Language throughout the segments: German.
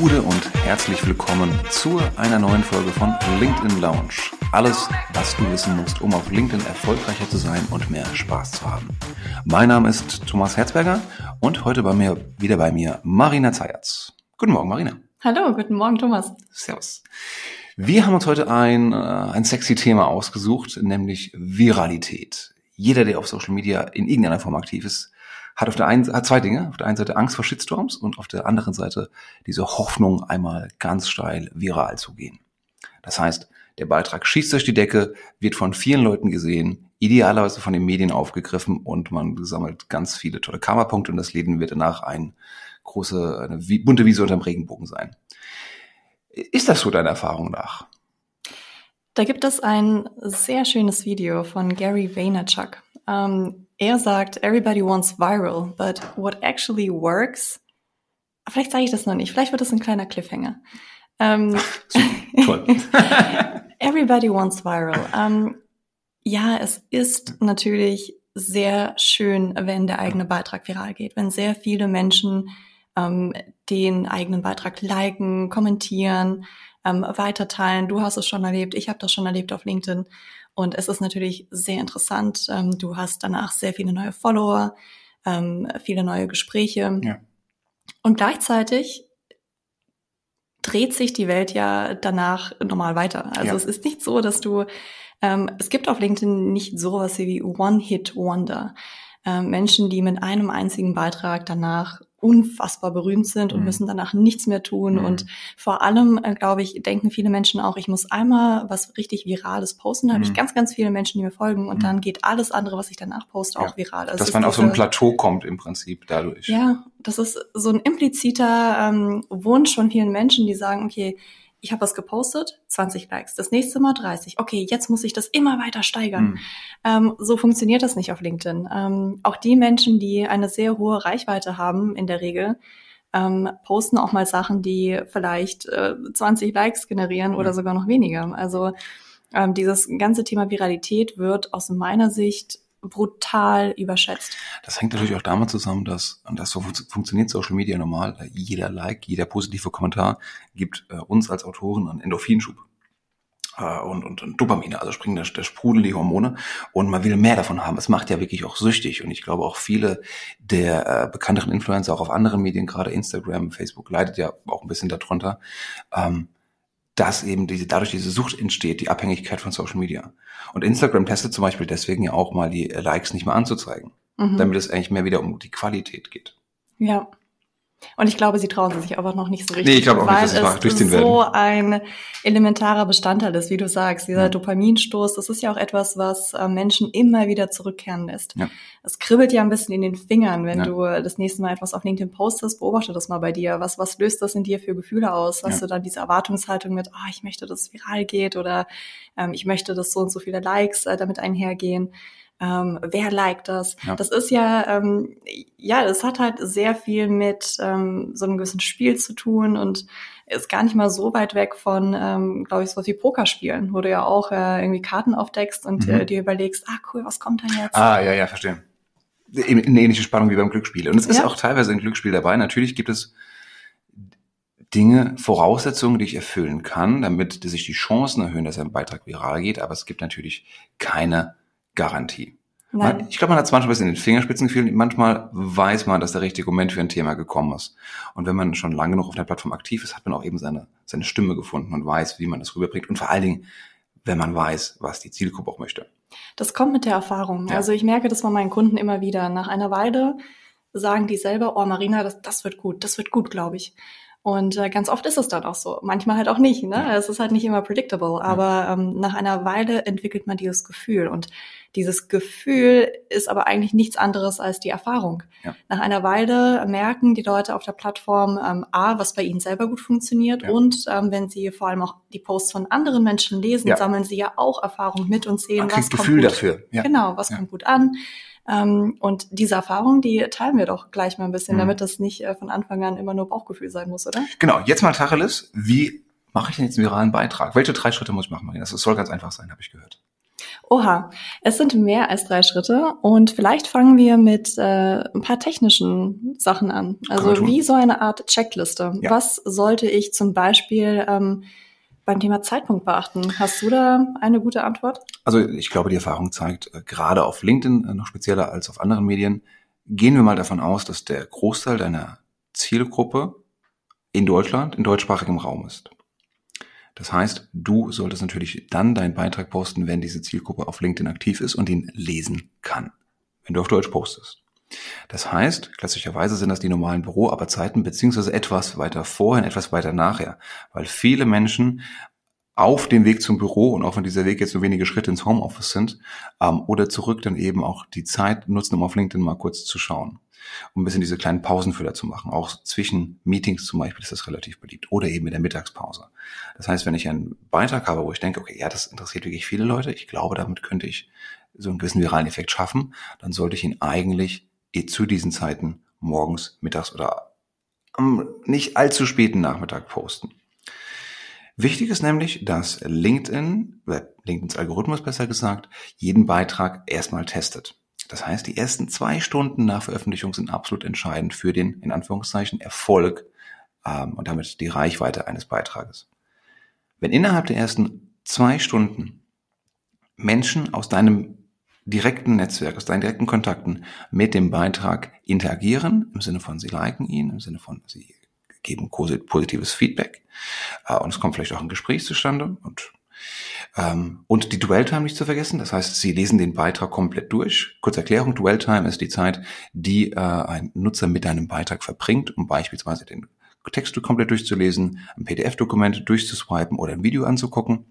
Gude und herzlich willkommen zu einer neuen Folge von LinkedIn Lounge. Alles, was du wissen musst, um auf LinkedIn erfolgreicher zu sein und mehr Spaß zu haben. Mein Name ist Thomas Herzberger und heute bei mir wieder bei mir Marina Zayatz. Guten Morgen, Marina. Hallo, guten Morgen, Thomas. Servus. Wir haben uns heute ein, äh, ein sexy Thema ausgesucht, nämlich Viralität. Jeder, der auf Social Media in irgendeiner Form aktiv ist, hat auf der einen hat zwei Dinge. Auf der einen Seite Angst vor Shitstorms und auf der anderen Seite diese Hoffnung, einmal ganz steil viral zu gehen. Das heißt, der Beitrag schießt durch die Decke, wird von vielen Leuten gesehen, idealerweise von den Medien aufgegriffen und man sammelt ganz viele tolle Karma-Punkte und das Leben wird danach ein große, eine bunte Wiese unterm Regenbogen sein. Ist das so deiner Erfahrung nach? Da gibt es ein sehr schönes Video von Gary Vaynerchuk. Ähm, er sagt, everybody wants viral, but what actually works, vielleicht sage ich das noch nicht, vielleicht wird das ein kleiner Cliffhanger. Ähm, Toll. everybody wants viral. Ähm, ja, es ist natürlich sehr schön, wenn der eigene Beitrag viral geht, wenn sehr viele Menschen ähm, den eigenen Beitrag liken, kommentieren, ähm, weiterteilen. Du hast es schon erlebt, ich habe das schon erlebt auf LinkedIn. Und es ist natürlich sehr interessant. Ähm, du hast danach sehr viele neue Follower, ähm, viele neue Gespräche. Ja. Und gleichzeitig dreht sich die Welt ja danach normal weiter. Also ja. es ist nicht so, dass du, ähm, es gibt auf LinkedIn nicht sowas wie One-Hit-Wonder. Ähm, Menschen, die mit einem einzigen Beitrag danach unfassbar berühmt sind und mhm. müssen danach nichts mehr tun. Mhm. Und vor allem, äh, glaube ich, denken viele Menschen auch, ich muss einmal was richtig Virales posten. Da mhm. habe ich ganz, ganz viele Menschen, die mir folgen und mhm. dann geht alles andere, was ich danach poste, auch ja. viral. Also Dass man auf so ein Plateau kommt im Prinzip dadurch. Ja, das ist so ein impliziter ähm, Wunsch von vielen Menschen, die sagen, okay, ich habe was gepostet, 20 Likes, das nächste Mal 30. Okay, jetzt muss ich das immer weiter steigern. Mhm. Ähm, so funktioniert das nicht auf LinkedIn. Ähm, auch die Menschen, die eine sehr hohe Reichweite haben, in der Regel, ähm, posten auch mal Sachen, die vielleicht äh, 20 Likes generieren mhm. oder sogar noch weniger. Also ähm, dieses ganze Thema Viralität wird aus meiner Sicht brutal überschätzt. Das hängt natürlich auch damit zusammen, dass, und das so funktioniert Social Media normal, jeder Like, jeder positive Kommentar gibt äh, uns als Autoren einen Endorphinschub. Äh, und, und, und Dopamine, also springen der, der Sprudel die Hormone und man will mehr davon haben. Es macht ja wirklich auch süchtig und ich glaube auch viele der äh, bekannteren Influencer auch auf anderen Medien, gerade Instagram, Facebook, leidet ja auch ein bisschen darunter. Ähm, dass eben diese, dadurch diese Sucht entsteht, die Abhängigkeit von Social Media. Und Instagram testet zum Beispiel deswegen ja auch mal die Likes nicht mehr anzuzeigen, mhm. damit es eigentlich mehr wieder um die Qualität geht. Ja. Und ich glaube, sie trauen sich aber noch nicht so richtig. Nee, ich glaube auch nicht, dass sie es durchziehen so werden. so ein elementarer Bestandteil ist, wie du sagst. Dieser ja. Dopaminstoß, das ist ja auch etwas, was äh, Menschen immer wieder zurückkehren lässt. Ja. Es kribbelt ja ein bisschen in den Fingern, wenn ja. du das nächste Mal etwas auf LinkedIn postest. Beobachte das mal bei dir. Was, was löst das in dir für Gefühle aus? Hast du dann diese Erwartungshaltung mit, oh, ich möchte, dass es viral geht oder ähm, ich möchte, dass so und so viele Likes äh, damit einhergehen? Ähm, wer liked das? Ja. Das ist ja, ähm, ja, es hat halt sehr viel mit ähm, so einem gewissen Spiel zu tun und ist gar nicht mal so weit weg von, ähm, glaube ich, so was wie Pokerspielen, wo du ja auch äh, irgendwie Karten aufdeckst und mhm. äh, dir überlegst, ah cool, was kommt dann jetzt? Ah, ja, ja, verstehe. Eine ähnliche Spannung wie beim Glücksspiel. Und es ist auch teilweise ein Glücksspiel dabei. Natürlich gibt es Dinge, Voraussetzungen, die ich erfüllen kann, damit sich die Chancen erhöhen, dass ein Beitrag viral geht. Aber es gibt natürlich keine Garantie. Nein. Ich glaube, man hat es manchmal ein bisschen in den Fingerspitzen gefühlt. Manchmal weiß man, dass der richtige Moment für ein Thema gekommen ist. Und wenn man schon lange genug auf der Plattform aktiv ist, hat man auch eben seine, seine Stimme gefunden und weiß, wie man das rüberbringt. Und vor allen Dingen, wenn man weiß, was die Zielgruppe auch möchte. Das kommt mit der Erfahrung. Ja. Also ich merke das bei meinen Kunden immer wieder. Nach einer Weile sagen die selber, oh Marina, das, das wird gut, das wird gut, glaube ich. Und äh, ganz oft ist es dann auch so. Manchmal halt auch nicht. Ne? Ja. Es ist halt nicht immer predictable. Aber ähm, nach einer Weile entwickelt man dieses Gefühl. Und dieses Gefühl ist aber eigentlich nichts anderes als die Erfahrung. Ja. Nach einer Weile merken die Leute auf der Plattform ähm, A, was bei ihnen selber gut funktioniert. Ja. Und ähm, wenn sie vor allem auch die Posts von anderen Menschen lesen, sammeln sie ja auch Erfahrung mit und sehen, was Gefühl kommt gut. dafür. Genau, was kommt gut an ähm, und diese Erfahrung, die teilen wir doch gleich mal ein bisschen, mhm. damit das nicht äh, von Anfang an immer nur Bauchgefühl sein muss, oder? Genau, jetzt mal Tacheles. Wie mache ich denn jetzt einen viralen Beitrag? Welche drei Schritte muss ich machen, Marina? Das soll ganz einfach sein, habe ich gehört. Oha, es sind mehr als drei Schritte und vielleicht fangen wir mit äh, ein paar technischen Sachen an. Also wie so eine Art Checkliste. Ja. Was sollte ich zum Beispiel ähm, beim Thema Zeitpunkt beachten? Hast du da eine gute Antwort? Also ich glaube, die Erfahrung zeigt, äh, gerade auf LinkedIn äh, noch spezieller als auf anderen Medien, gehen wir mal davon aus, dass der Großteil deiner Zielgruppe in Deutschland, in deutschsprachigem Raum ist. Das heißt, du solltest natürlich dann deinen Beitrag posten, wenn diese Zielgruppe auf LinkedIn aktiv ist und ihn lesen kann, wenn du auf Deutsch postest. Das heißt, klassischerweise sind das die normalen Büroarbeitszeiten beziehungsweise etwas weiter vorher, etwas weiter nachher, weil viele Menschen auf dem Weg zum Büro und auch wenn dieser Weg jetzt nur wenige Schritte ins Homeoffice sind ähm, oder zurück dann eben auch die Zeit nutzen, um auf LinkedIn mal kurz zu schauen um ein bisschen diese kleinen Pausenfüller zu machen. Auch zwischen Meetings zum Beispiel ist das relativ beliebt oder eben in der Mittagspause. Das heißt, wenn ich einen Beitrag habe, wo ich denke, okay, ja, das interessiert wirklich viele Leute, ich glaube, damit könnte ich so einen gewissen viralen Effekt schaffen, dann sollte ich ihn eigentlich eh zu diesen Zeiten morgens, mittags oder am nicht allzu späten Nachmittag posten. Wichtig ist nämlich, dass LinkedIn, LinkedIns Algorithmus besser gesagt, jeden Beitrag erstmal testet. Das heißt, die ersten zwei Stunden nach Veröffentlichung sind absolut entscheidend für den, in Anführungszeichen, Erfolg ähm, und damit die Reichweite eines Beitrages. Wenn innerhalb der ersten zwei Stunden Menschen aus deinem direkten Netzwerk, aus deinen direkten Kontakten mit dem Beitrag interagieren, im Sinne von sie liken ihn, im Sinne von sie geben positives Feedback äh, und es kommt vielleicht auch ein Gespräch zustande und und die Dwell-Time nicht zu vergessen, das heißt, Sie lesen den Beitrag komplett durch. Kurze Erklärung, Dwell-Time ist die Zeit, die äh, ein Nutzer mit einem Beitrag verbringt, um beispielsweise den Text komplett durchzulesen, ein PDF-Dokument durchzuswipen oder ein Video anzugucken.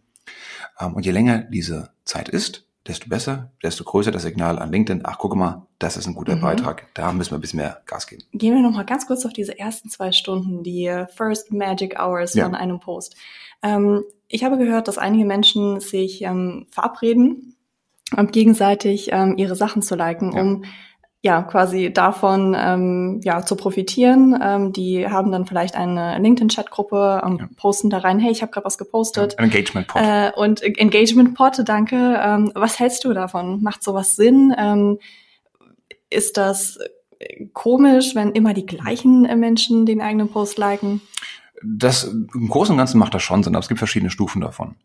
Ähm, und je länger diese Zeit ist, desto besser, desto größer das Signal an LinkedIn. Ach, guck mal, das ist ein guter mhm. Beitrag. Da müssen wir ein bisschen mehr Gas geben. Gehen wir noch mal ganz kurz auf diese ersten zwei Stunden, die First Magic Hours ja. von einem Post. Ähm, ich habe gehört, dass einige Menschen sich ähm, verabreden, um gegenseitig ähm, ihre Sachen zu liken, ja. um ja quasi davon ähm, ja zu profitieren. Ähm, die haben dann vielleicht eine LinkedIn-Chat-Gruppe und ja. posten da rein, hey, ich habe gerade was gepostet. Ja, Engagement-Pod. Äh, und Engagement-Pod, danke. Ähm, was hältst du davon? Macht sowas Sinn? Ähm, ist das komisch, wenn immer die gleichen äh, Menschen den eigenen Post liken? Das im Großen und Ganzen macht das schon Sinn, aber es gibt verschiedene Stufen davon.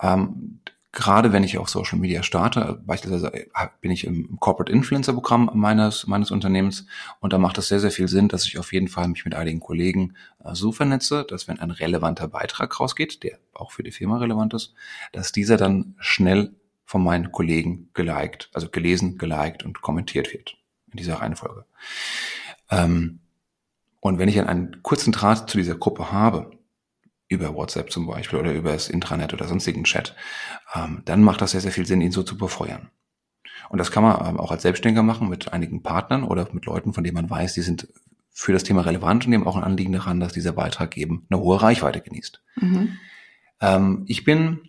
Ähm, gerade wenn ich auf Social Media starte, beispielsweise äh, bin ich im Corporate Influencer Programm meines, meines Unternehmens und da macht es sehr, sehr viel Sinn, dass ich auf jeden Fall mich mit einigen Kollegen äh, so vernetze, dass wenn ein relevanter Beitrag rausgeht, der auch für die Firma relevant ist, dass dieser dann schnell von meinen Kollegen geliked, also gelesen, geliked und kommentiert wird in dieser Reihenfolge. Ähm, und wenn ich einen kurzen Draht zu dieser Gruppe habe, über WhatsApp zum Beispiel oder über das Intranet oder sonstigen Chat, ähm, dann macht das sehr, sehr viel Sinn, ihn so zu befeuern. Und das kann man ähm, auch als Selbstständiger machen mit einigen Partnern oder mit Leuten, von denen man weiß, die sind für das Thema relevant und die haben auch ein Anliegen daran, dass dieser Beitrag eben eine hohe Reichweite genießt. Mhm. Ähm, ich bin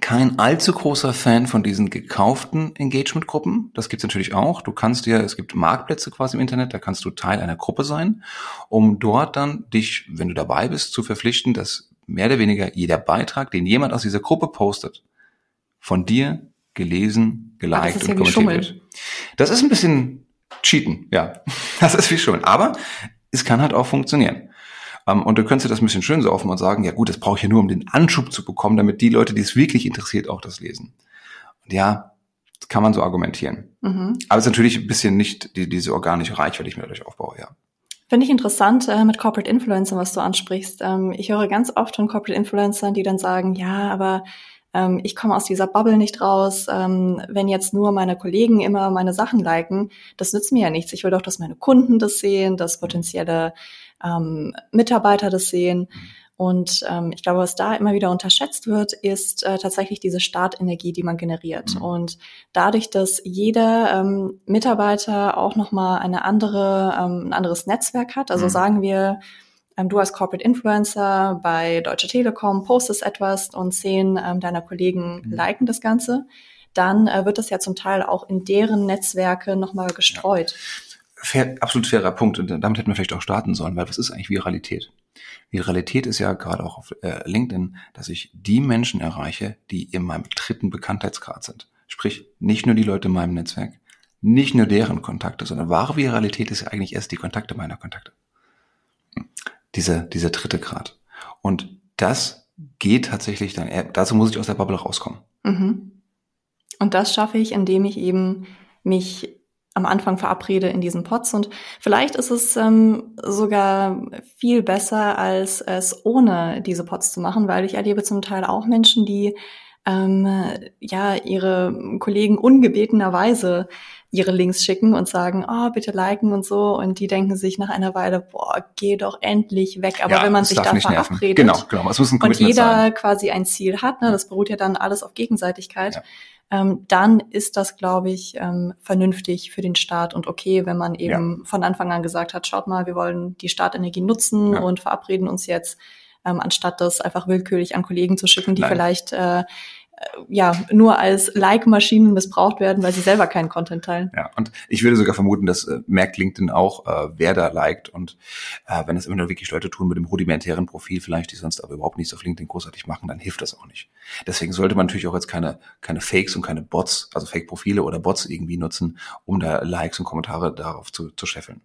kein allzu großer Fan von diesen gekauften Engagement-Gruppen. Das gibt's natürlich auch. Du kannst dir, es gibt Marktplätze quasi im Internet, da kannst du Teil einer Gruppe sein, um dort dann dich, wenn du dabei bist, zu verpflichten, dass mehr oder weniger jeder Beitrag, den jemand aus dieser Gruppe postet, von dir gelesen, geliked und kommentiert Schummeln. wird. Das ist ein bisschen Cheaten, ja. Das ist wie Schummeln. Aber es kann halt auch funktionieren. Ähm, und du könntest dir das ein bisschen schön saufen und sagen, ja gut, das brauche ich ja nur, um den Anschub zu bekommen, damit die Leute, die es wirklich interessiert, auch das lesen. Und ja, das kann man so argumentieren. Mhm. Aber es ist natürlich ein bisschen nicht die, diese organische Reichweite, die ich mir dadurch aufbaue, ja. Finde ich interessant äh, mit Corporate Influencern, was du ansprichst. Ähm, ich höre ganz oft von Corporate Influencern, die dann sagen, ja, aber ähm, ich komme aus dieser Bubble nicht raus. Ähm, wenn jetzt nur meine Kollegen immer meine Sachen liken, das nützt mir ja nichts. Ich will doch, dass meine Kunden das sehen, dass potenzielle ähm, Mitarbeiter das sehen. Und ähm, ich glaube, was da immer wieder unterschätzt wird, ist äh, tatsächlich diese Startenergie, die man generiert. Mhm. Und dadurch, dass jeder ähm, Mitarbeiter auch nochmal eine andere, ähm, ein anderes Netzwerk hat, also mhm. sagen wir, ähm, du als Corporate Influencer bei Deutsche Telekom postest etwas und zehn ähm, deiner Kollegen mhm. liken das Ganze, dann äh, wird das ja zum Teil auch in deren Netzwerke nochmal gestreut. Ja fair, absolut fairer Punkt und damit hätten wir vielleicht auch starten sollen, weil was ist eigentlich Viralität? Viralität ist ja gerade auch auf äh, LinkedIn, dass ich die Menschen erreiche, die in meinem dritten Bekanntheitsgrad sind. Sprich, nicht nur die Leute in meinem Netzwerk, nicht nur deren Kontakte, sondern wahre Viralität ist ja eigentlich erst die Kontakte meiner Kontakte. Dieser, dieser dritte Grad. Und das geht tatsächlich dann, dazu muss ich aus der Bubble rauskommen. Mhm. Und das schaffe ich, indem ich eben mich am Anfang verabrede in diesen Pots. Und vielleicht ist es ähm, sogar viel besser, als es ohne diese Pots zu machen, weil ich erlebe zum Teil auch Menschen, die ähm, ja ihre Kollegen ungebetenerweise ihre Links schicken und sagen, oh, bitte liken und so. Und die denken sich nach einer Weile, boah, geh doch endlich weg. Aber ja, wenn man sich da verabredet genau, genau. Es muss ein und jeder sein. quasi ein Ziel hat, ne, das beruht ja dann alles auf Gegenseitigkeit. Ja ähm, dann ist das, glaube ich, ähm, vernünftig für den Staat und okay, wenn man eben ja. von Anfang an gesagt hat, schaut mal, wir wollen die Startenergie nutzen und verabreden uns jetzt, ähm, anstatt das einfach willkürlich an Kollegen zu schicken, die Nein. vielleicht äh, ja, nur als Like-Maschinen missbraucht werden, weil sie selber keinen Content teilen. Ja, und ich würde sogar vermuten, dass äh, merkt LinkedIn auch, äh, wer da liked und äh, wenn es immer nur wirklich Leute tun mit dem rudimentären Profil vielleicht, die sonst aber überhaupt nichts auf LinkedIn großartig machen, dann hilft das auch nicht. Deswegen sollte man natürlich auch jetzt keine, keine Fakes und keine Bots, also Fake-Profile oder Bots irgendwie nutzen, um da Likes und Kommentare darauf zu, zu scheffeln.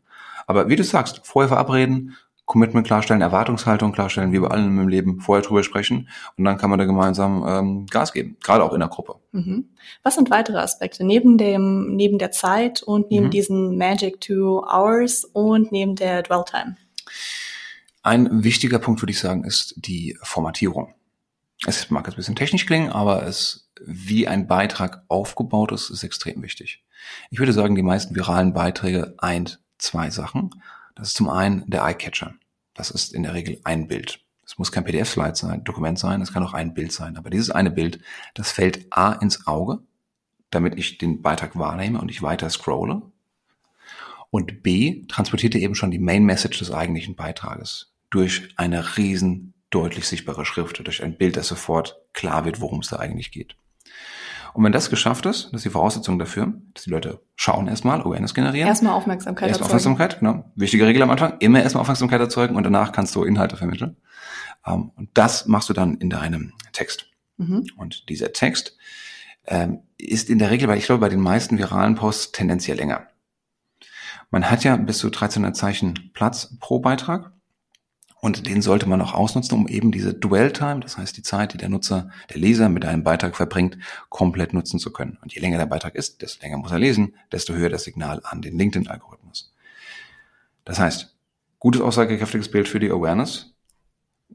Aber wie du sagst, vorher verabreden, Commitment klarstellen, Erwartungshaltung klarstellen, wie bei allem im Leben vorher drüber sprechen und dann kann man da gemeinsam ähm, Gas geben, gerade auch in der Gruppe. Mhm. Was sind weitere Aspekte neben dem neben der Zeit und neben mhm. diesen Magic Two Hours und neben der Dwell Time? Ein wichtiger Punkt würde ich sagen ist die Formatierung. Es mag jetzt ein bisschen technisch klingen, aber es wie ein Beitrag aufgebaut ist, ist extrem wichtig. Ich würde sagen, die meisten viralen Beiträge eint zwei Sachen. Das ist zum einen der Eyecatcher. Das ist in der Regel ein Bild. Es muss kein PDF-Slide sein, Dokument sein, es kann auch ein Bild sein. Aber dieses eine Bild, das fällt A ins Auge, damit ich den Beitrag wahrnehme und ich weiter scrolle. Und B transportiert er eben schon die Main Message des eigentlichen Beitrages durch eine riesen deutlich sichtbare Schrift, durch ein Bild, das sofort klar wird, worum es da eigentlich geht. Und wenn das geschafft ist, das ist die Voraussetzung dafür, dass die Leute schauen erstmal, Awareness generieren. Erstmal Aufmerksamkeit erstmal erzeugen. Aufmerksamkeit, genau. Wichtige Regel am Anfang, immer erstmal Aufmerksamkeit erzeugen und danach kannst du Inhalte vermitteln. Um, ähm, und das machst du dann in deinem Text. Mhm. Und dieser Text ähm, ist in der Regel, weil ich glaube, bei den meisten viralen Posts tendenziell länger. Man hat ja bis zu 1300 Zeichen Platz pro Beitrag. Und den sollte man auch ausnutzen, um eben diese Dwell Time, das heißt die Zeit, die der Nutzer, der Leser mit einem Beitrag verbringt, komplett nutzen zu können. Und je länger der Beitrag ist, desto länger muss er lesen, desto höher das Signal an den LinkedIn-Algorithmus. Das heißt, gutes aussagekräftiges Bild für die Awareness,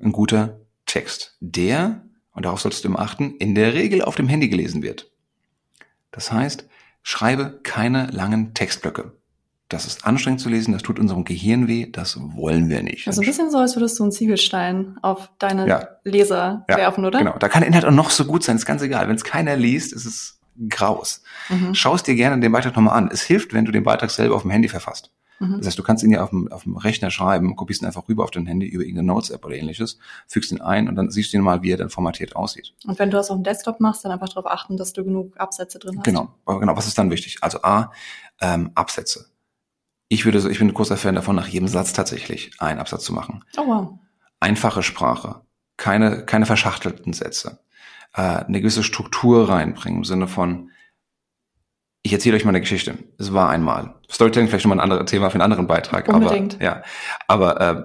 ein guter Text, der, und darauf solltest du immer achten, in der Regel auf dem Handy gelesen wird. Das heißt, schreibe keine langen Textblöcke. Das ist anstrengend zu lesen, das tut unserem Gehirn weh, das wollen wir nicht. Also ein bisschen so, als würdest du einen Ziegelstein auf deine ja. Leser ja, werfen, oder? Genau, da kann der Inhalt auch noch so gut sein, ist ganz egal. Wenn es keiner liest, ist es graus. Mhm. Schau es dir gerne den Beitrag nochmal an. Es hilft, wenn du den Beitrag selber auf dem Handy verfasst. Mhm. Das heißt, du kannst ihn ja auf dem, auf dem Rechner schreiben, kopierst ihn einfach rüber auf dein Handy über irgendeine Notes-App oder ähnliches, fügst ihn ein und dann siehst du ihn mal, wie er dann formatiert aussieht. Und wenn du das auf dem Desktop machst, dann einfach darauf achten, dass du genug Absätze drin hast. Genau, genau. Was ist dann wichtig? Also A, ähm, Absätze ich würde so, ich bin ein großer Fan davon, nach jedem Satz tatsächlich einen Absatz zu machen. Oh wow. Einfache Sprache, keine, keine verschachtelten Sätze, äh, eine gewisse Struktur reinbringen im Sinne von, ich erzähle euch mal eine Geschichte. Es war einmal. Storytelling vielleicht schon mal ein anderes Thema für einen anderen Beitrag. Unbedingt. Aber, ja, aber äh,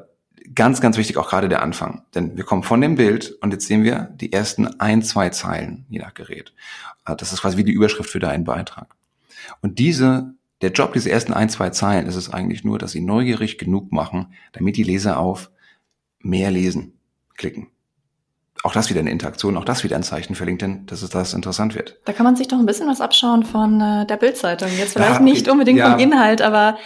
ganz, ganz wichtig auch gerade der Anfang. Denn wir kommen von dem Bild und jetzt sehen wir die ersten ein, zwei Zeilen, je nach Gerät. Äh, das ist quasi wie die Überschrift für deinen Beitrag. Und diese der Job dieser ersten ein, zwei Zeilen ist es eigentlich nur, dass sie neugierig genug machen, damit die Leser auf mehr lesen klicken. Auch das wieder eine Interaktion, auch das wieder ein Zeichen für LinkedIn, dass es das interessant wird. Da kann man sich doch ein bisschen was abschauen von äh, der Bildzeitung. Jetzt vielleicht ja, nicht unbedingt ja. vom Inhalt, aber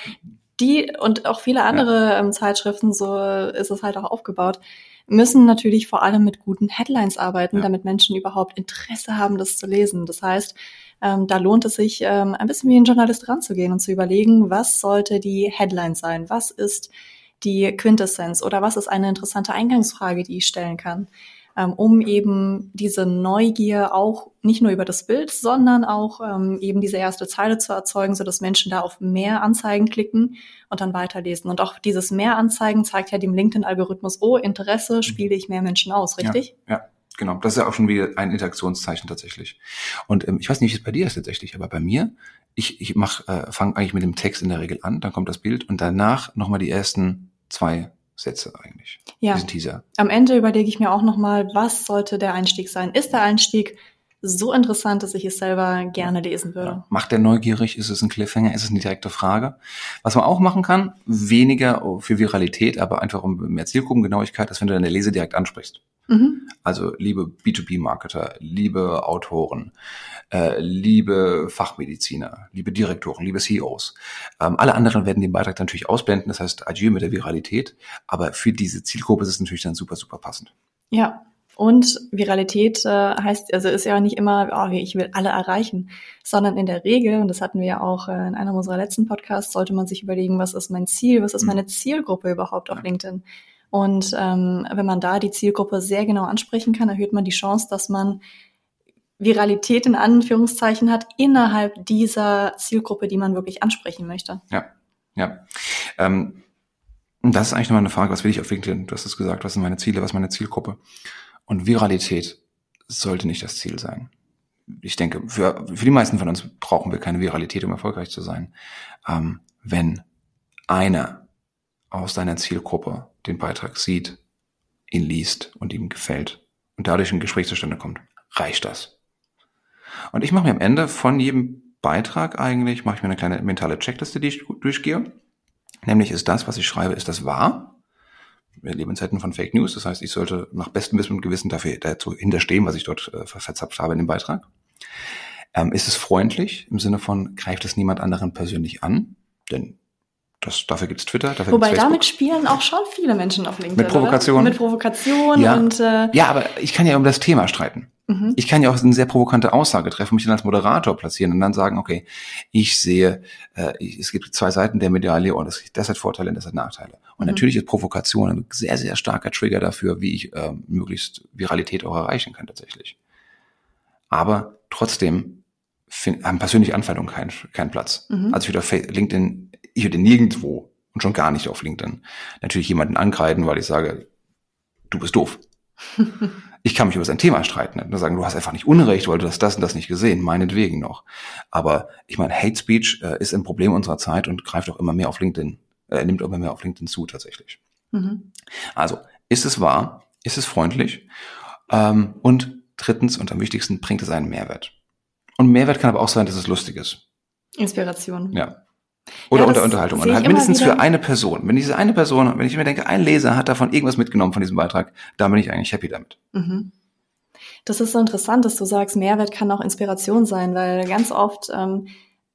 die und auch viele andere ja. ähm, Zeitschriften, so ist es halt auch aufgebaut, müssen natürlich vor allem mit guten Headlines arbeiten, damit Menschen überhaupt Interesse haben, das zu lesen. Das heißt, ähm, da lohnt es sich, ähm, ein bisschen wie ein Journalist ranzugehen und zu überlegen, was sollte die Headline sein? Was ist die Quintessenz oder was ist eine interessante Eingangsfrage, die ich stellen kann? Ähm, um eben diese Neugier auch nicht nur über das Bild, sondern auch ähm, eben diese erste Zeile zu erzeugen, so dass Menschen da auf mehr Anzeigen klicken und dann weiterlesen. Und auch dieses mehr Anzeigen zeigt ja dem LinkedIn-Algorithmus, oh, Interesse spiele ich mehr Menschen aus, richtig? Ja, ja Genau, das ist ja auch schon wieder ein Interaktionszeichen tatsächlich. Und ähm, ich weiß nicht, wie es bei dir ist tatsächlich, aber bei mir, ich, ich mach, äh, fange eigentlich mit dem Text in der Regel an, dann kommt das Bild und danach nochmal die ersten zwei Sätze eigentlich. Ja. Diesen Teaser. Am Ende überlege ich mir auch nochmal, was sollte der Einstieg sein? Ist der Einstieg so interessant, dass ich es selber gerne lesen würde? Ja. Macht der neugierig? Ist es ein Cliffhanger? Ist es eine direkte Frage? Was man auch machen kann, weniger für Viralität, aber einfach um mehr Zielgruppengenauigkeit, ist, wenn du deine Lese direkt ansprichst. Mhm. Also liebe B2B-Marketer, liebe Autoren, äh, liebe Fachmediziner, liebe Direktoren, liebe CEOs. Ähm, alle anderen werden den Beitrag natürlich ausblenden, das heißt adieu mit der Viralität, aber für diese Zielgruppe ist es natürlich dann super, super passend. Ja, und Viralität äh, heißt, also ist ja nicht immer, oh, ich will alle erreichen, sondern in der Regel, und das hatten wir ja auch äh, in einem unserer letzten Podcasts, sollte man sich überlegen, was ist mein Ziel, was ist mhm. meine Zielgruppe überhaupt auf LinkedIn. Und ähm, wenn man da die Zielgruppe sehr genau ansprechen kann, erhöht man die Chance, dass man Viralität in Anführungszeichen hat innerhalb dieser Zielgruppe, die man wirklich ansprechen möchte. Ja, ja. Ähm, das ist eigentlich nochmal eine Frage, was will ich auf LinkedIn? Du hast es gesagt, was sind meine Ziele, was ist meine Zielgruppe? Und Viralität sollte nicht das Ziel sein. Ich denke, für, für die meisten von uns brauchen wir keine Viralität, um erfolgreich zu sein. Ähm, wenn einer aus deiner Zielgruppe den Beitrag sieht, ihn liest und ihm gefällt und dadurch ein Gespräch zustande kommt, reicht das. Und ich mache mir am Ende von jedem Beitrag eigentlich, mache ich mir eine kleine mentale Checkliste, die ich durchgehe. Nämlich ist das, was ich schreibe, ist das wahr? Wir leben in Zeiten von Fake News, das heißt, ich sollte nach bestem Wissen und Gewissen dafür dazu hinterstehen, was ich dort äh, verzapft habe in dem Beitrag. Ähm, ist es freundlich im Sinne von, greift es niemand anderen persönlich an? Denn das, dafür gibt's Twitter, dafür Wobei gibt's damit spielen auch schon viele Menschen auf LinkedIn. Mit Provokation. Oder? Mit Provokation ja. und äh, ja, aber ich kann ja um das Thema streiten. Mhm. Ich kann ja auch eine sehr provokante Aussage treffen, mich dann als Moderator platzieren und dann sagen, okay, ich sehe, äh, es gibt zwei Seiten der Medaille und das, das hat Vorteile und das hat Nachteile. Und mhm. natürlich ist Provokation ein sehr, sehr starker Trigger dafür, wie ich äh, möglichst Viralität auch erreichen kann tatsächlich. Aber trotzdem find, haben persönliche Anfeindungen keinen keinen Platz. Mhm. Also ich würde auf LinkedIn, ich würde nirgendwo und schon gar nicht auf LinkedIn natürlich jemanden angreifen, weil ich sage, du bist doof. Ich kann mich über sein Thema streiten und sagen, du hast einfach nicht Unrecht, weil du hast das und das nicht gesehen, meinetwegen noch. Aber ich meine, Hate Speech äh, ist ein Problem unserer Zeit und greift auch immer mehr auf LinkedIn, äh, nimmt immer mehr auf LinkedIn zu tatsächlich. Mhm. Also, ist es wahr? Ist es freundlich? Ähm, und drittens und am wichtigsten, bringt es einen Mehrwert? Und Mehrwert kann aber auch sein, dass es lustig ist. Inspiration. Ja. Oder Ja, unter Unterhaltung. ich halt mindestens wieder. für eine Person. Wenn diese eine Person, wenn ich mir denke, ein Leser hat davon irgendwas mitgenommen von diesem Beitrag, dann bin ich eigentlich happy damit. Mhm. Das ist so interessant, dass du sagst, Mehrwert kann auch Inspiration sein, weil ganz oft ähm,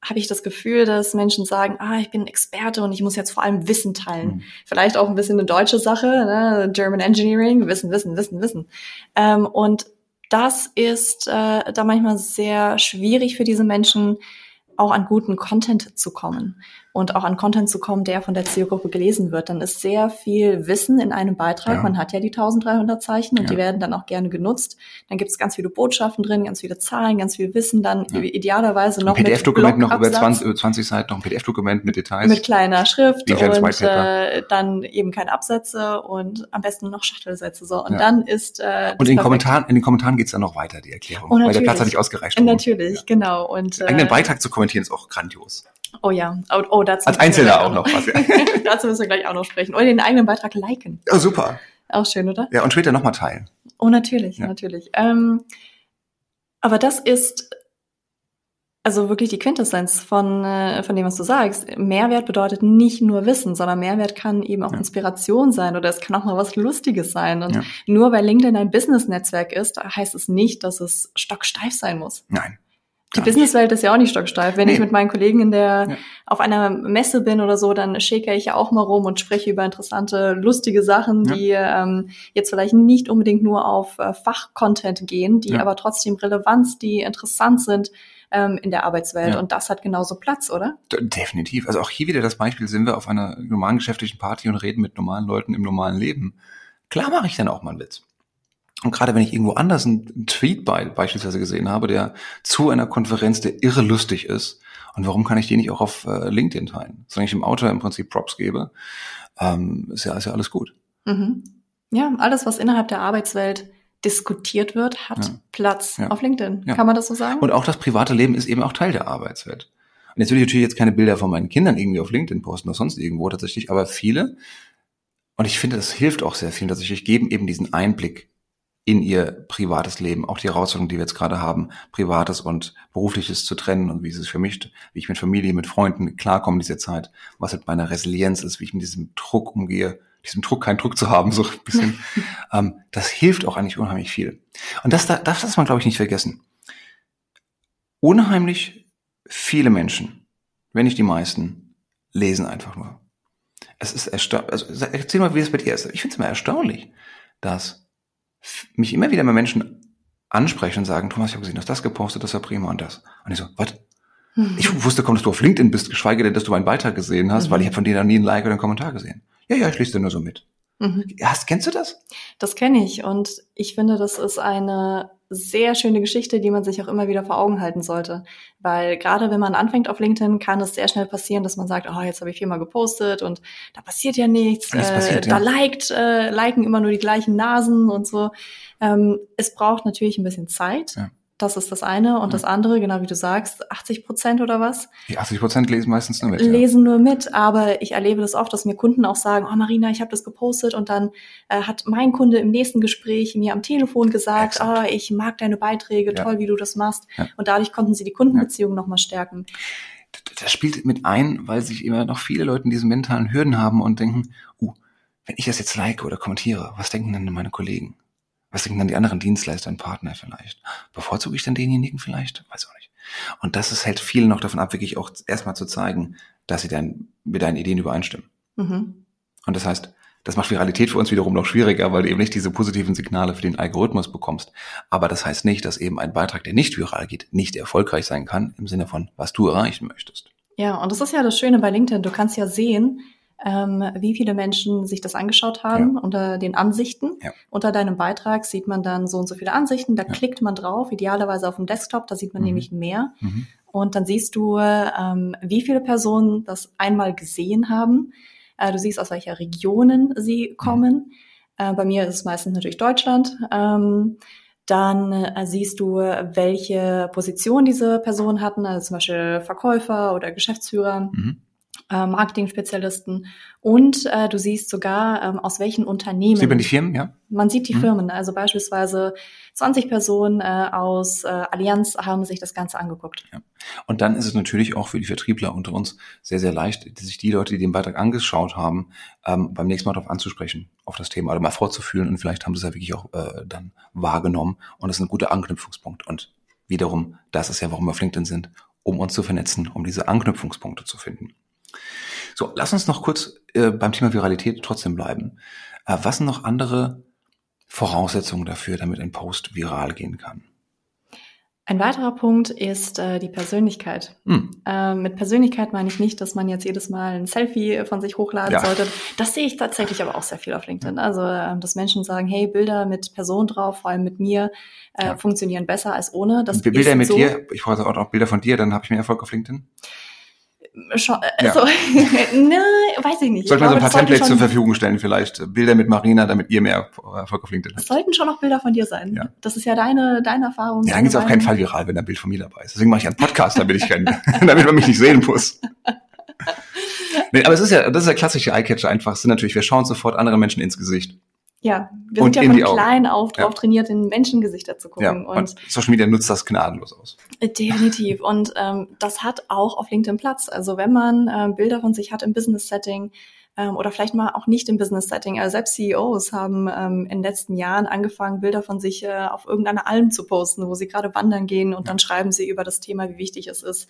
habe ich das Gefühl, dass Menschen sagen, ah, ich bin Experte und ich muss jetzt vor allem Wissen teilen. Mhm. Vielleicht auch ein bisschen eine deutsche Sache, ne? German Engineering, Wissen, Wissen, Wissen, Wissen. Ähm, und das ist äh, da manchmal sehr schwierig für diese Menschen, auch an guten Content zu kommen und auch an Content zu kommen, der von der Zielgruppe gelesen wird. Dann ist sehr viel Wissen in einem Beitrag. Ja. Man hat ja die 1300 Zeichen und Ja. die werden dann auch gerne genutzt. Dann gibt es ganz viele Botschaften drin, ganz viele Zahlen, ganz viel Wissen, dann Ja. idealerweise noch Ein PDF-Dokument noch über Blogabsatz, 20, über 20 Seiten, noch ein PDF-Dokument mit Details. mit kleiner Schrift und äh, dann eben keine Absätze und am besten noch Schachtelsätze. So. Und dann ist äh, und in Kommentaren, in den Kommentaren geht's dann noch weiter, die Erklärung. Oh, weil der. Platz hat nicht ausgereicht. Natürlich, genau. Und Eigenen äh, Beitrag zu kommentieren ist auch grandios. Oh ja, oh, oh dazu Als Einzelner auch noch was. Ja. dazu müssen wir gleich auch noch sprechen. Oder den eigenen Beitrag liken. ja, super. Auch schön, oder? Ja, und später nochmal teilen. Oh, natürlich, Ja. natürlich. Ähm, aber das ist also wirklich die Quintessenz von, äh, von dem, was du sagst. Mehrwert bedeutet nicht nur Wissen, sondern Mehrwert kann eben auch Ja. Inspiration sein oder es kann auch mal was Lustiges sein. Und Ja. nur weil LinkedIn ein Business-Netzwerk ist, heißt es nicht, dass es stocksteif sein muss. Nein. Die. Businesswelt ist ja auch nicht stocksteif. Wenn Nee. ich mit meinen Kollegen in der Ja. auf einer Messe bin oder so, dann schäke ich ja auch mal rum und spreche über interessante, lustige Sachen, Ja. die ähm, jetzt vielleicht nicht unbedingt nur auf äh, Fachcontent gehen, die Ja. aber trotzdem Relevanz, die interessant sind ähm, in der Arbeitswelt. Und das hat genauso Platz, oder? Definitiv. Also auch hier wieder das Beispiel, sind wir auf einer normalen geschäftlichen Party und reden mit normalen Leuten im normalen Leben. Klar mache ich dann auch mal einen Witz. Und gerade wenn ich irgendwo anders einen Tweet bei, beispielsweise gesehen habe, der zu einer Konferenz, der irre lustig ist, und warum kann ich den nicht auch auf äh, LinkedIn teilen? Solange ich dem Autor im Prinzip Props gebe, ähm, ist, ja, ist ja alles gut. Mhm. Ja, alles, was innerhalb der Arbeitswelt diskutiert wird, hat Ja. Platz Ja. auf LinkedIn. Ja. Kann man das so sagen? Und auch das private Leben ist eben auch Teil der Arbeitswelt. Und jetzt will ich natürlich jetzt keine Bilder von meinen Kindern irgendwie auf LinkedIn posten oder sonst irgendwo tatsächlich, aber viele, und ich finde, das hilft auch sehr vielen tatsächlich, geben eben diesen Einblick in ihr privates Leben, auch die Herausforderungen, die wir jetzt gerade haben, privates und berufliches zu trennen und wie es sich vermischt, wie ich mit Familie, mit Freunden klarkomme in dieser Zeit, was halt meine Resilienz ist, wie ich mit diesem Druck umgehe, diesem Druck keinen Druck zu haben, so ein bisschen. ähm, das hilft auch eigentlich unheimlich viel. Und das darf das man, glaube ich, nicht vergessen. Unheimlich viele Menschen, wenn nicht die meisten, lesen einfach nur. Es ist erstaunlich, also erzähl mal, wie es bei dir ist. Ich finde es immer erstaunlich, dass mich immer wieder mal Menschen ansprechen und sagen, Thomas, ich habe gesehen, du hast das gepostet, das war prima und das. Und ich so, was? Hm. Ich wusste kaum, dass du auf LinkedIn bist, geschweige denn, dass du meinen Beitrag gesehen hast, Mhm. weil ich habe von dir noch nie ein Like oder einen Kommentar gesehen. Ja, ja, ich lese dir nur so mit. Mhm. Hast, kennst du das? Das kenne ich und ich finde, das ist eine sehr schöne Geschichte, die man sich auch immer wieder vor Augen halten sollte. Weil gerade wenn man anfängt auf LinkedIn, kann es sehr schnell passieren, dass man sagt, oh, jetzt habe ich viermal gepostet und da passiert ja nichts. Äh, passiert, da ja. liked, äh, liken immer nur die gleichen Nasen und so. Ähm, es braucht natürlich ein bisschen Zeit. Ja. Das ist das eine. Und Ja. das andere, genau wie du sagst, 80 Prozent oder was, Die 80 Prozent lesen meistens nur mit. ja. lesen nur mit, aber ich erlebe das oft, dass mir Kunden auch sagen, oh Marina, ich habe das gepostet und dann äh, hat mein Kunde im nächsten Gespräch mir am Telefon gesagt, Exakt. oh, ich mag deine Beiträge, Ja. toll, wie du das machst. Ja. Und dadurch konnten sie die Kundenbeziehung nochmal stärken. das spielt mit ein, weil sich immer noch viele Leute diese mentalen Hürden haben und denken, uh, wenn ich das jetzt like oder kommentiere, was denken denn meine Kollegen? Was denken dann die anderen Dienstleister und Partner vielleicht? Bevorzuge ich dann denjenigen vielleicht? Weiß auch nicht. Und das ist hält viele noch davon ab, wirklich auch erstmal zu zeigen, dass sie dann mit deinen Ideen übereinstimmen. Mhm. Und das heißt, das macht Viralität für uns wiederum noch schwieriger, weil du eben nicht diese positiven Signale für den Algorithmus bekommst. Aber das heißt nicht, dass eben ein Beitrag, der nicht viral geht, nicht erfolgreich sein kann, im Sinne von, was du erreichen möchtest. Ja, und das ist ja das Schöne bei LinkedIn. Du kannst ja sehen, ähm, wie viele Menschen sich das angeschaut haben unter den Ansichten. Ja. Unter deinem Beitrag sieht man dann so und so viele Ansichten. Da Ja. klickt man drauf, idealerweise auf dem Desktop. Da sieht man Mhm. nämlich mehr. Mhm. Und dann siehst du, ähm, wie viele Personen das einmal gesehen haben. Äh, du siehst, aus welcher Regionen sie kommen. Äh, bei mir ist es meistens natürlich Deutschland. Ähm, dann äh, siehst du, welche Position diese Personen hatten, also zum Beispiel Verkäufer oder Geschäftsführer, Mhm. Äh, Marketing-Spezialisten. Und äh, du siehst sogar, ähm, aus welchen Unternehmen. Sieht man die Firmen, ja? Man sieht die Mhm. Firmen, also beispielsweise 20 Personen äh, aus äh, Allianz haben sich das Ganze angeguckt. Und dann ist es natürlich auch für die Vertriebler unter uns sehr, sehr leicht, sich die Leute, die den Beitrag angeschaut haben, ähm, beim nächsten Mal darauf anzusprechen, auf das Thema oder mal vorzufühlen und vielleicht haben sie es ja wirklich auch äh, dann wahrgenommen und das ist ein guter Anknüpfungspunkt. Und wiederum, das ist ja, warum wir auf LinkedIn sind, um uns zu vernetzen, um diese Anknüpfungspunkte zu finden. So, lass uns noch kurz äh, beim Thema Viralität trotzdem bleiben. Äh, was sind noch andere Voraussetzungen dafür, damit ein Post viral gehen kann? Ein weiterer Punkt ist äh, die Persönlichkeit. Hm. Äh, mit Persönlichkeit meine ich nicht, dass man jetzt jedes Mal ein Selfie von sich hochladen Ja. sollte. Das sehe ich tatsächlich aber auch sehr viel auf LinkedIn. Also, ähm, dass Menschen sagen, hey, Bilder mit Person drauf, vor allem mit mir, äh, Ja. funktionieren besser als ohne. Das Bilder mit so, dir, ich brauche auch noch Bilder von dir, dann habe ich mehr Erfolg auf LinkedIn. Schon, äh, Ja. so, ne, weiß ich nicht. Sollten wir so ein paar Templates zur Verfügung stellen, vielleicht Bilder mit Marina, damit ihr mehr Erfolg auf LinkedIn Es habt. sollten schon noch Bilder von dir sein. Ja. Das ist ja deine, deine Erfahrung. Ja, dann deine geht's auf keinen. Fall viral, wenn ein Bild von mir dabei ist. Deswegen mache ich einen Podcast, damit ich kein, damit man mich nicht sehen muss. Nee, aber es ist ja, das ist der klassische Eyecatcher einfach. Es sind natürlich, wir schauen sofort anderen Menschen ins Gesicht. Ja, wir Und sind ja von klein auf drauf Ja. trainiert, in Menschengesichter zu Ja, gucken. und, und Social Media nutzt das gnadenlos aus. Äh, Definitiv. Und ähm, das hat auch auf LinkedIn Platz. Also wenn man ähm, Bilder von sich hat im Business-Setting ähm, oder vielleicht mal auch nicht im Business-Setting. Also selbst CEOs haben ähm, in den letzten Jahren angefangen, Bilder von sich äh, auf irgendeiner Alm zu posten, wo sie gerade wandern gehen und dann schreiben sie über das Thema, wie wichtig es ist,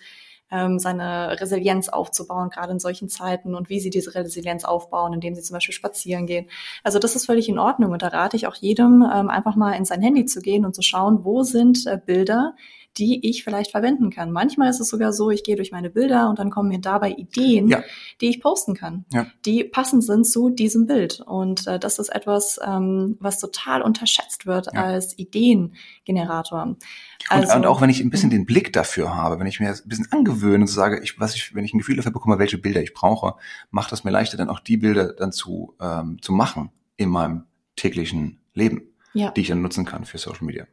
ähm, seine Resilienz aufzubauen, gerade in solchen Zeiten und wie sie diese Resilienz aufbauen, indem sie zum Beispiel spazieren gehen. Also das ist völlig in Ordnung und da rate ich auch jedem, ähm, einfach mal in sein Handy zu gehen und zu schauen, wo sind äh, Bilder, die ich vielleicht verwenden kann. Manchmal ist es sogar so, ich gehe durch meine Bilder und dann kommen mir dabei Ideen, Ja. die ich posten kann, Ja. die passend sind zu diesem Bild. Und äh, das ist etwas, ähm, was total unterschätzt wird Ja. als Ideengenerator. Und, und auch wenn ich ein bisschen den Blick dafür habe, wenn ich mir ein bisschen angewöhne und sage, ich, was ich, wenn ich ein Gefühl dafür bekomme, welche Bilder ich brauche, macht es mir leichter, dann auch die Bilder dann zu, ähm, zu machen in meinem täglichen Leben. Ja. die ich dann nutzen kann für Social Media.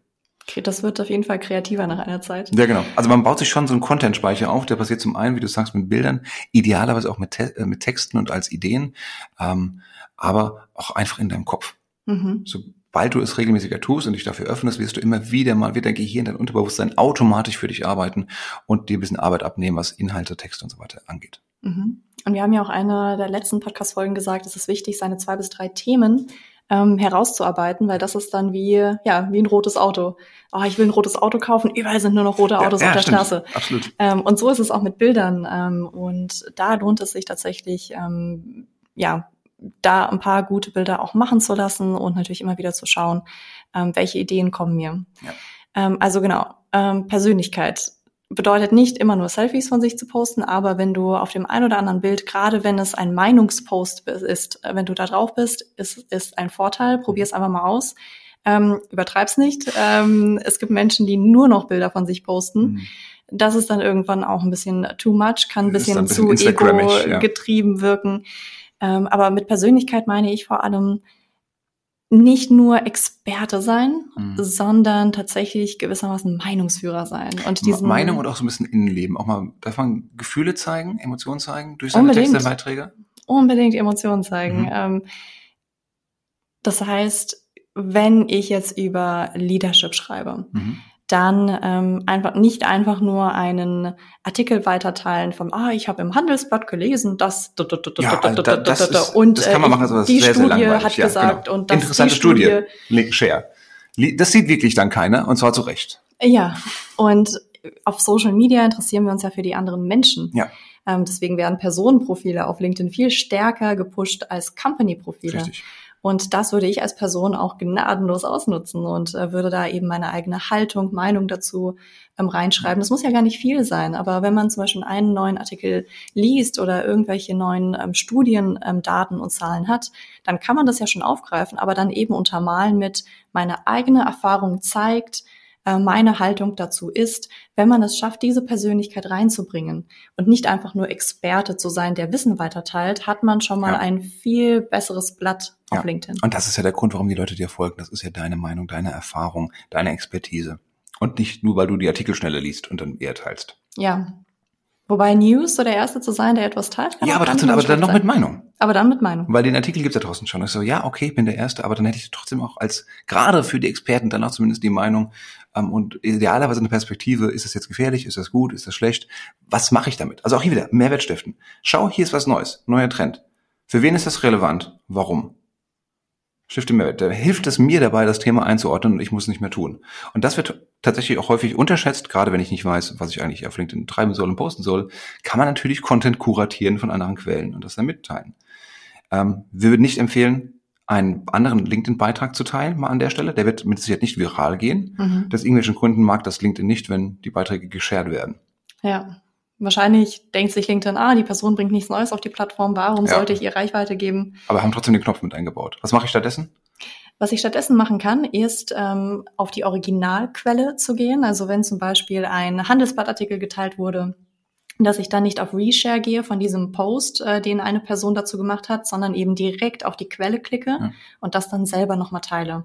Okay, Das wird auf jeden Fall kreativer nach einer Zeit. Ja, genau. Also man baut sich schon so einen Content-Speicher auf, der passiert zum einen, wie du sagst, mit Bildern, idealerweise auch mit, Te äh, mit Texten und als Ideen, ähm, aber auch einfach in deinem Kopf. Mhm. Sobald du es regelmäßiger tust und dich dafür öffnest, wirst du immer wieder mal, wird dein Gehirn, dein Unterbewusstsein automatisch für dich arbeiten und dir ein bisschen Arbeit abnehmen, was Inhalte, Texte und so weiter angeht. Mhm. Und wir haben ja auch einer der letzten Podcast-Folgen gesagt, es ist wichtig, seine zwei bis drei Themen ähm, herauszuarbeiten, weil das ist dann wie, ja, wie ein rotes Auto. Oh, ich will ein rotes Auto kaufen, überall sind nur noch rote Autos ja, auf der stimmt. Straße. Absolut. Ähm, und so ist es auch mit Bildern. Ähm, und da lohnt es sich tatsächlich, ähm, ja, da ein paar gute Bilder auch machen zu lassen und natürlich immer wieder zu schauen, ähm, welche Ideen kommen mir. Ja. Ähm, also genau, ähm, Persönlichkeit bedeutet nicht immer nur Selfies von sich zu posten, aber wenn du auf dem ein oder anderen Bild, gerade wenn es ein Meinungspost ist, äh, wenn du da drauf bist, ist, ist ein Vorteil. Probier es einfach mal aus. Ähm, übertreib's nicht. Ähm, es gibt Menschen, die nur noch Bilder von sich posten. Mhm. Das ist dann irgendwann auch ein bisschen too much, kann ein bisschen, ein bisschen zu Instagrammig, ja. ego-getrieben wirken. Ähm, aber mit Persönlichkeit meine ich vor allem nicht nur Experte sein, Mhm. sondern tatsächlich gewissermaßen Meinungsführer sein. Und diesen Meinung und auch so ein bisschen Innenleben. Auch mal, darf man Gefühle zeigen, Emotionen zeigen durch seine Unbedingt. Texte, Beiträge? unbedingt Emotionen zeigen. Mhm. Ähm, das heißt, wenn ich jetzt über Leadership schreibe, Mhm. Dann ähm, einfach nicht einfach nur einen Artikel weiterteilen von, ah, ich habe im Handelsblatt gelesen, dass also da- das ist- und das kann man äh, machen, also die sehr, sehr Studie langweilig. hat Ja, gesagt genau. und das Interessante die Studie, Link Share. Das sieht wirklich dann keiner und zwar zu Recht. Ja, und auf Social Media interessieren wir uns ja für die anderen Menschen. Ja. Ähm, deswegen werden Personenprofile auf LinkedIn viel stärker gepusht als Company-Profile. Richtig. Und das würde ich als Person auch gnadenlos ausnutzen und äh, würde da eben meine eigene Haltung, Meinung dazu ähm, reinschreiben. Das muss ja gar nicht viel sein, aber wenn man zum Beispiel einen neuen Artikel liest oder irgendwelche neuen ähm, Studien, ähm, und Zahlen hat, dann kann man das ja schon aufgreifen, aber dann eben untermalen mit meine eigene Erfahrung zeigt, meine Haltung dazu ist, wenn man es schafft, diese Persönlichkeit reinzubringen und nicht einfach nur Experte zu sein, der Wissen weiterteilt, hat man schon mal Ja. ein viel besseres Blatt auf Ja. LinkedIn. Und das ist ja der Grund, warum die Leute dir folgen. Das ist ja deine Meinung, deine Erfahrung, deine Expertise. Und nicht nur, weil du die Artikel schneller liest und dann eher teilst. Ja. Wobei News so der Erste zu sein, der etwas teilt, kann ja, aber trotzdem, aber dann noch sein. mit Meinung. Aber dann mit Meinung. Weil den Artikel gibt's ja draußen schon. Ich so, ja, okay, ich bin der Erste, aber dann hätte ich trotzdem auch als, gerade für die Experten, dann auch zumindest die Meinung und idealerweise eine Perspektive, ist das jetzt gefährlich, ist das gut, ist das schlecht, was mache ich damit? Also auch hier wieder, Mehrwert stiften. Schau, hier ist was Neues, neuer Trend. Für wen ist das relevant? Warum? Stifte Mehrwert. Da hilft es mir dabei, das Thema einzuordnen und ich muss es nicht mehr tun. Und das wird tatsächlich auch häufig unterschätzt, gerade wenn ich nicht weiß, was ich eigentlich auf LinkedIn treiben soll und posten soll, kann man natürlich Content kuratieren von anderen Quellen und das dann mitteilen. Ähm, wir würden nicht empfehlen, einen anderen LinkedIn-Beitrag zu teilen, mal an der Stelle. Der wird mit Sicherheit nicht viral gehen. Mhm. Aus irgendwelchen Gründen mag das LinkedIn nicht, wenn die Beiträge geshared werden. Ja. Wahrscheinlich denkt sich LinkedIn, ah, die Person bringt nichts Neues auf die Plattform, warum Ja. sollte ich ihr Reichweite geben? Aber haben trotzdem den Knopf mit eingebaut. Was mache ich stattdessen? Was ich stattdessen machen kann, ist ähm, auf die Originalquelle zu gehen. Also wenn zum Beispiel ein Handelsblattartikel geteilt wurde, dass ich dann nicht auf Reshare gehe von diesem Post, äh, den eine Person dazu gemacht hat, sondern eben direkt auf die Quelle klicke Ja. und das dann selber nochmal teile.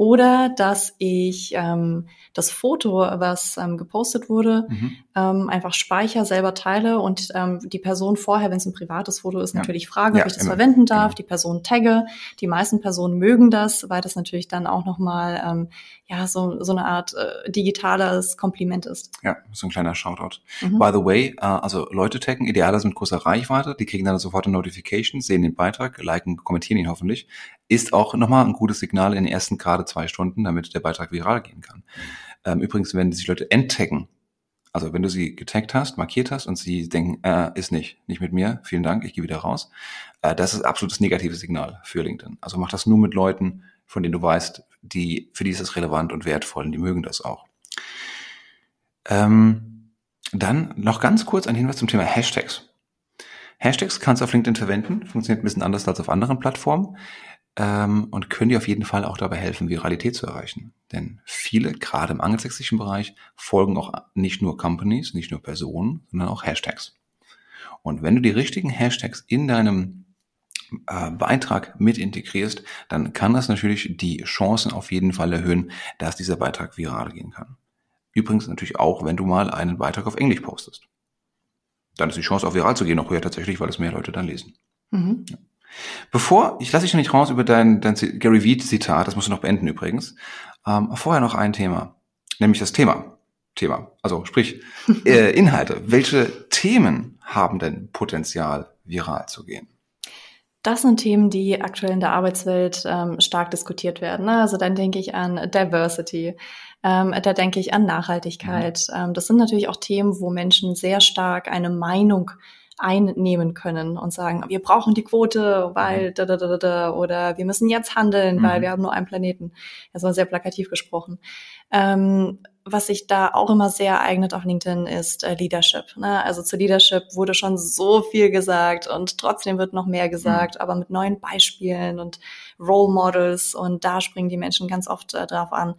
Oder dass ich ähm, das Foto, was ähm, gepostet wurde, Mhm. ähm, einfach speicher, selber teile und ähm, die Person vorher, wenn es ein privates Foto ist, Ja. natürlich frage, Ja, ob ich das immer. verwenden darf, Genau. die Person tagge. Die meisten Personen mögen das, weil das natürlich dann auch nochmal ähm, ja, so, so eine Art äh, digitales Kompliment ist. Ja, so ein kleiner Shoutout. Mhm. By the way, äh, also Leute taggen, idealerweise mit großer Reichweite, die kriegen dann sofort eine Notification, sehen den Beitrag, liken, kommentieren ihn hoffentlich. Ist auch nochmal ein gutes Signal in den ersten gerade zwei Stunden, damit der Beitrag viral gehen kann. Ähm, übrigens, wenn sich Leute enttaggen, also wenn du sie getaggt hast, markiert hast und sie denken, äh, ist nicht, nicht mit mir, vielen Dank, ich gehe wieder raus, äh, das ist absolutes negatives Signal für LinkedIn. Also mach das nur mit Leuten, von denen du weißt, die, für die ist das relevant und wertvoll und die mögen das auch. Ähm, dann noch ganz kurz ein Hinweis zum Thema Hashtags. Hashtags kannst du auf LinkedIn verwenden, funktioniert ein bisschen anders als auf anderen Plattformen ähm, und können dir auf jeden Fall auch dabei helfen, Viralität zu erreichen. Denn viele, gerade im angelsächsischen Bereich, folgen auch nicht nur Companies, nicht nur Personen, sondern auch Hashtags. Und wenn du die richtigen Hashtags in deinem äh, Beitrag mit integrierst, dann kann das natürlich die Chancen auf jeden Fall erhöhen, dass dieser Beitrag viral gehen kann. Übrigens natürlich auch, wenn du mal einen Beitrag auf Englisch postest. Dann ist die Chance auch viral zu gehen noch höher tatsächlich, weil es mehr Leute dann lesen. Mhm. Ja. Bevor, ich lasse dich noch nicht raus über dein, dein Gary Vee Zitat, das musst du noch beenden übrigens. Ähm, vorher noch ein Thema, nämlich das Thema. Thema, also sprich äh, Inhalte. Welche Themen haben denn Potenzial, viral zu gehen? Das sind Themen, die aktuell in der Arbeitswelt ähm, stark diskutiert werden. Ne? Also dann denke ich an Diversity, ähm, da denke ich an Nachhaltigkeit. Mhm. Ähm, das sind natürlich auch Themen, wo Menschen sehr stark eine Meinung einnehmen können und sagen, wir brauchen die Quote, weil mhm. da, da, da, da, oder wir müssen jetzt handeln, mhm. weil wir haben nur einen Planeten. Das war sehr plakativ gesprochen. Ähm, was sich da auch immer sehr eignet auf LinkedIn ist äh, Leadership. Ne? Also zu Leadership wurde schon so viel gesagt und trotzdem wird noch mehr gesagt, mhm. aber mit neuen Beispielen und Role Models und da springen die Menschen ganz oft äh, drauf an.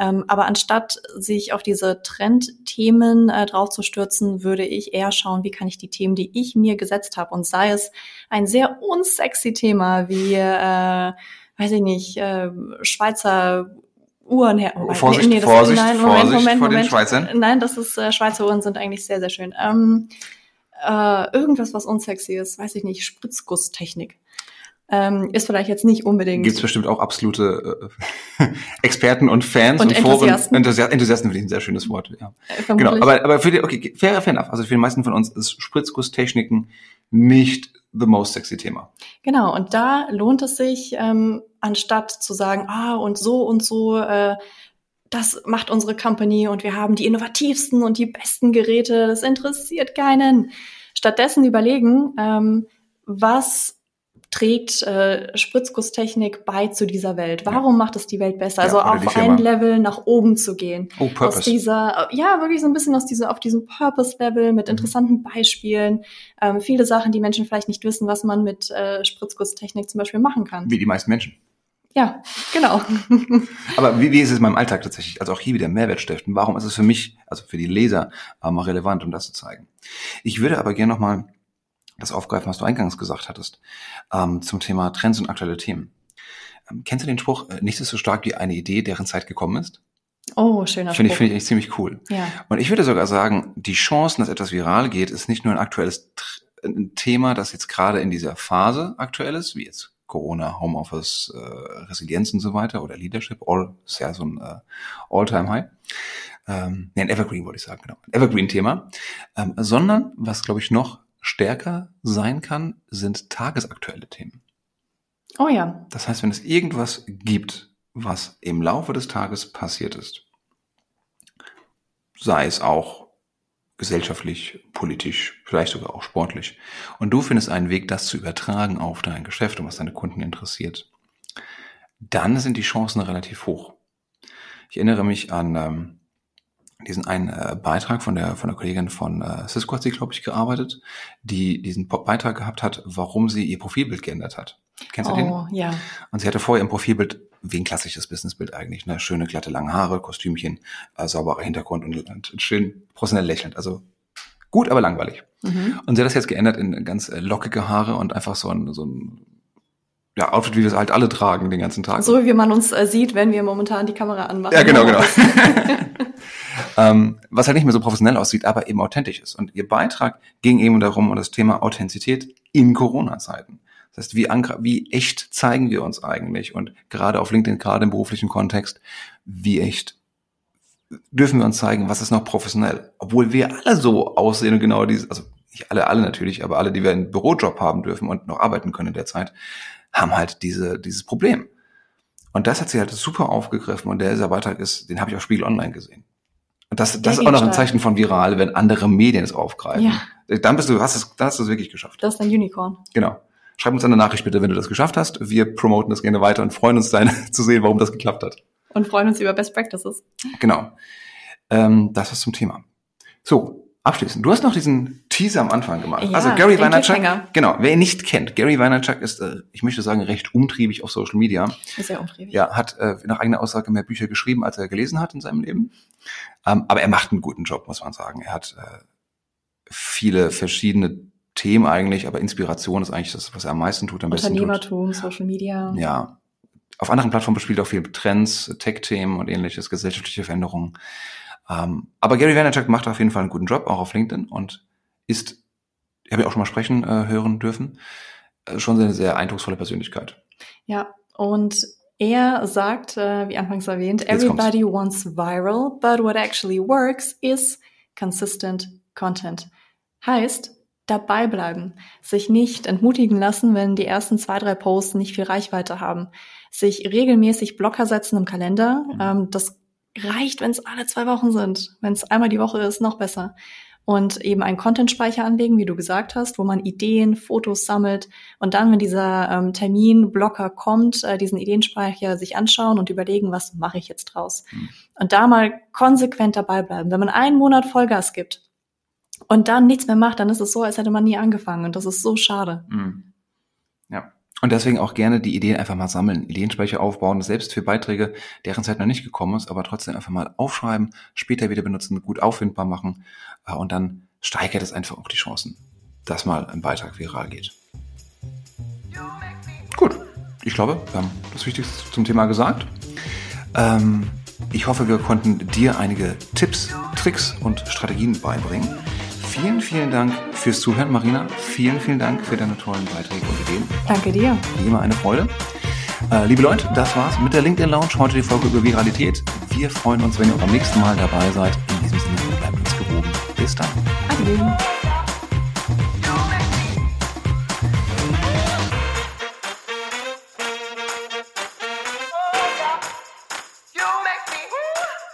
Ähm, aber anstatt sich auf diese Trendthemen äh, draufzustürzen, würde ich eher schauen, wie kann ich die Themen, die ich mir gesetzt habe, und sei es ein sehr unsexy Thema wie, äh, weiß ich nicht, äh, Schweizer Uhren her. Oh, Vorsicht, nee, Vorsicht, nein, Moment, Vorsicht Moment, vor Moment. den Schweizern. Nein, das ist äh, Schweizer Uhren sind eigentlich sehr, sehr schön. Ähm, äh, irgendwas, was unsexy ist, weiß ich nicht, Spritzgusstechnik. Ähm, ist vielleicht jetzt nicht unbedingt. Gibt es bestimmt auch absolute äh, Experten und Fans und, und Enthusiasten. Foren. Enthusiasten. Enthusiasten finde ich ein sehr schönes Wort. Ja. Äh, genau, aber, aber für die, okay, fair, fair enough. Also für die meisten von uns ist Spritzgusstechniken nicht the most sexy Thema. Genau, und da lohnt es sich, ähm, anstatt zu sagen, ah, und so und so, äh, das macht unsere Company und wir haben die innovativsten und die besten Geräte, das interessiert keinen. Stattdessen überlegen, ähm, was trägt äh, Spritzgusstechnik bei zu dieser Welt? Warum ja. macht es die Welt besser? Also ja, auf ein Level nach oben zu gehen. Oh, Purpose. Aus dieser, ja, wirklich so ein bisschen aus dieser, auf diesem Purpose-Level mit mhm. interessanten Beispielen. Ähm, viele Sachen, die Menschen vielleicht nicht wissen, was man mit äh, Spritzgusstechnik zum Beispiel machen kann. Wie die meisten Menschen. Ja, genau. Aber wie, wie ist es in meinem Alltag tatsächlich? Also auch hier wieder Mehrwert stiften. Warum ist es für mich, also für die Leser, äh, mal relevant, um das zu zeigen? Ich würde aber gerne nochmal das aufgreifen, was du eingangs gesagt hattest, ähm, zum Thema Trends und aktuelle Themen. Ähm, kennst du den Spruch, äh, nichts ist so stark wie eine Idee, deren Zeit gekommen ist? Oh, schöner Finde ich, finde ich ziemlich cool. Ja. Und ich würde sogar sagen, die Chancen, dass etwas viral geht, ist nicht nur ein aktuelles ein Thema, das jetzt gerade in dieser Phase aktuell ist, wie jetzt Corona, Homeoffice, äh, Resilienz und so weiter oder Leadership, all, ist ja so ein äh, All-Time-High. Ähm, nee, ein Evergreen wollte ich sagen, genau. Ein Evergreen-Thema. Ähm, sondern, was glaube ich noch stärker sein kann, sind tagesaktuelle Themen. Oh ja. Das heißt, wenn es irgendwas gibt, was im Laufe des Tages passiert ist, sei es auch gesellschaftlich, politisch, vielleicht sogar auch sportlich, und du findest einen Weg, das zu übertragen auf dein Geschäft und was deine Kunden interessiert, dann sind die Chancen relativ hoch. Ich erinnere mich an ähm, diesen einen äh, Beitrag von der von der Kollegin von äh, Cisco hat sie, glaube ich, gearbeitet, die diesen Beitrag gehabt hat, warum sie ihr Profilbild geändert hat. Kennst du oh, den? ja. Und sie hatte vorher im Profilbild wie ein klassisches Businessbild eigentlich, ne? Schöne, glatte, lange Haare, Kostümchen, äh, sauberer Hintergrund und, und schön professionell lächelnd. Also gut, aber langweilig. Mhm. Und sie hat das jetzt geändert in ganz äh, lockige Haare und einfach so ein, so ein ja, Outfit, wie wir es halt alle tragen den ganzen Tag. So wie man uns äh, sieht, wenn wir momentan die Kamera anmachen. Ja, genau, genau. ähm, was halt nicht mehr so professionell aussieht, aber eben authentisch ist. Und ihr Beitrag ging eben darum, um das Thema Authentizität in Corona-Zeiten. Das heißt, wie, wie echt zeigen wir uns eigentlich? Und gerade auf LinkedIn, gerade im beruflichen Kontext, wie echt dürfen wir uns zeigen, was ist noch professionell? Obwohl wir alle so aussehen und genau diese, also nicht alle, alle natürlich, aber alle, die wir einen Bürojob haben dürfen und noch arbeiten können in der Zeit, haben halt diese, dieses Problem. Und das hat sie halt super aufgegriffen und der Beitrag ist, den habe ich auf Spiegel Online gesehen. Und das, das ist auch noch ein Zeichen von viral, wenn andere Medien es aufgreifen. Ja. Dann bist du, hast es, dann hast du es wirklich geschafft. Das ist ein Unicorn. Genau. Schreib uns eine Nachricht bitte, wenn du das geschafft hast. Wir promoten das gerne weiter und freuen uns deine, zu sehen, warum das geklappt hat. Und freuen uns über Best Practices. Genau. Ähm, das was zum Thema. So, abschließend. Du hast noch diesen Teaser am Anfang gemacht. Ja, also Gary Vaynerchuk, genau, wer ihn nicht kennt, Gary Vaynerchuk ist, äh, ich möchte sagen, recht umtriebig auf Social Media. Ist sehr umtriebig. Ja, hat äh, nach eigener Aussage mehr Bücher geschrieben, als er gelesen hat in seinem Leben. Ähm, aber er macht einen guten Job, muss man sagen. Er hat äh, viele verschiedene Themen eigentlich, aber Inspiration ist eigentlich das, was er am meisten tut, am besten tut. Unternehmertum, Social Media. Ja. Auf anderen Plattformen bespielt er auch viel Trends, Tech-Themen und ähnliches, gesellschaftliche Veränderungen. Ähm, aber Gary Vaynerchuk macht auf jeden Fall einen guten Job, auch auf LinkedIn und ist, ich habe ja auch schon mal sprechen äh, hören dürfen, äh, schon eine sehr eindrucksvolle Persönlichkeit. Ja, und er sagt, äh, wie anfangs erwähnt, everybody wants viral, but what actually works is consistent content. Heißt, dabei bleiben, sich nicht entmutigen lassen, wenn die ersten zwei, drei Posts nicht viel Reichweite haben, sich regelmäßig Blocker setzen im Kalender. Mhm. Ähm, das reicht, wenn es alle zwei Wochen sind. Wenn es einmal die Woche ist, noch besser und eben einen Content-Speicher anlegen, wie du gesagt hast, wo man Ideen, Fotos sammelt und dann, wenn dieser ähm, Terminblocker kommt, äh, diesen Ideenspeicher sich anschauen und überlegen, was mache ich jetzt draus. Mhm. Und da mal konsequent dabei bleiben. Wenn man einen Monat Vollgas gibt und dann nichts mehr macht, dann ist es so, als hätte man nie angefangen und das ist so schade. Mhm. Und deswegen auch gerne die Ideen einfach mal sammeln, Ideenspeicher aufbauen, selbst für Beiträge, deren Zeit noch nicht gekommen ist, aber trotzdem einfach mal aufschreiben, später wieder benutzen, gut auffindbar machen äh, und dann steigert es einfach auch die Chancen, dass mal ein Beitrag viral geht. Gut, ich glaube, wir haben das Wichtigste zum Thema gesagt. Ähm, ich hoffe, wir konnten dir einige Tipps, Tricks und Strategien beibringen. Vielen, vielen Dank fürs Zuhören, Marina. Vielen, vielen Dank für deine tollen Beiträge und Ideen. Danke dir. Wie immer eine Freude. Äh, liebe Leute, das war's mit der LinkedIn Lounge. Heute die Folge über Viralität. Wir freuen uns, wenn ihr beim nächsten Mal dabei seid. In diesem Sinne, bleibt uns gewogen. Bis dann. Adieu.